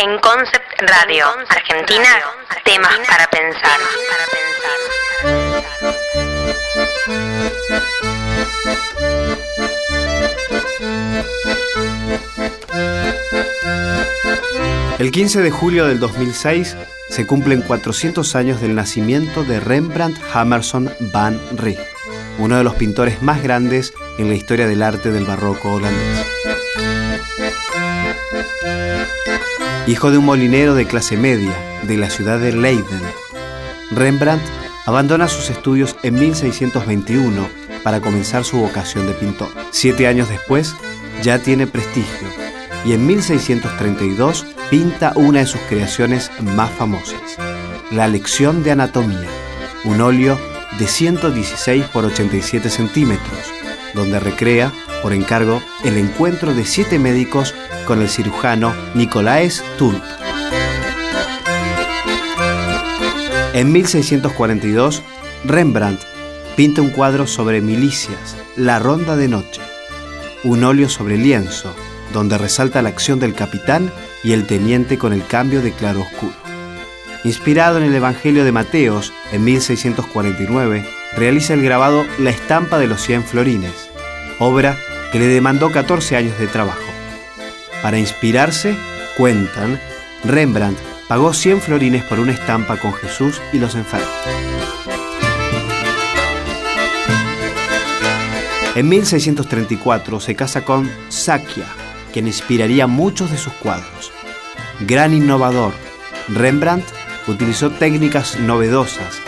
En Concept Radio, Argentina, temas para pensar. El 15 de julio del 2006 se cumplen 400 años del nacimiento de Rembrandt Hammerson van Rijn, uno de los pintores más grandes en la historia del arte del barroco holandés. Hijo de un molinero de clase media de la ciudad de Leiden, Rembrandt abandona sus estudios en 1621 para comenzar su vocación de pintor. Siete años después, ya tiene prestigio y en 1632 pinta una de sus creaciones más famosas, La Lección de Anatomía, un óleo de 116 por 87 centímetros, donde recrea, por encargo, el encuentro de siete médicos con el cirujano Nicolaes Tulp. En 1642, Rembrandt pinta un cuadro sobre milicias, La Ronda de Noche, un óleo sobre lienzo, donde resalta la acción del capitán y el teniente con el cambio de claro oscuro. Inspirado en el Evangelio de Mateos, en 1649, realiza el grabado La estampa de los 100 florines, obra que le demandó 14 años de trabajo. Para inspirarse, cuentan, Rembrandt pagó 100 florines por una estampa con Jesús y los enfermos. En 1634 se casa con Sakia, quien inspiraría muchos de sus cuadros. Gran innovador, Rembrandt utilizó técnicas novedosas,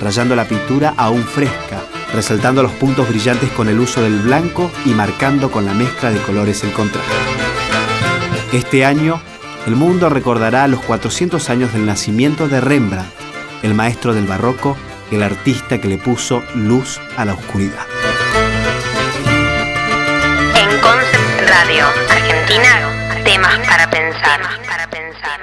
rayando la pintura aún fresca, resaltando los puntos brillantes con el uso del blanco y marcando con la mezcla de colores el contraste. Este año, el mundo recordará los 400 años del nacimiento de Rembrandt, el maestro del barroco, el artista que le puso luz a la oscuridad. En Concept Radio, Argentina, temas para pensar. Para pensar.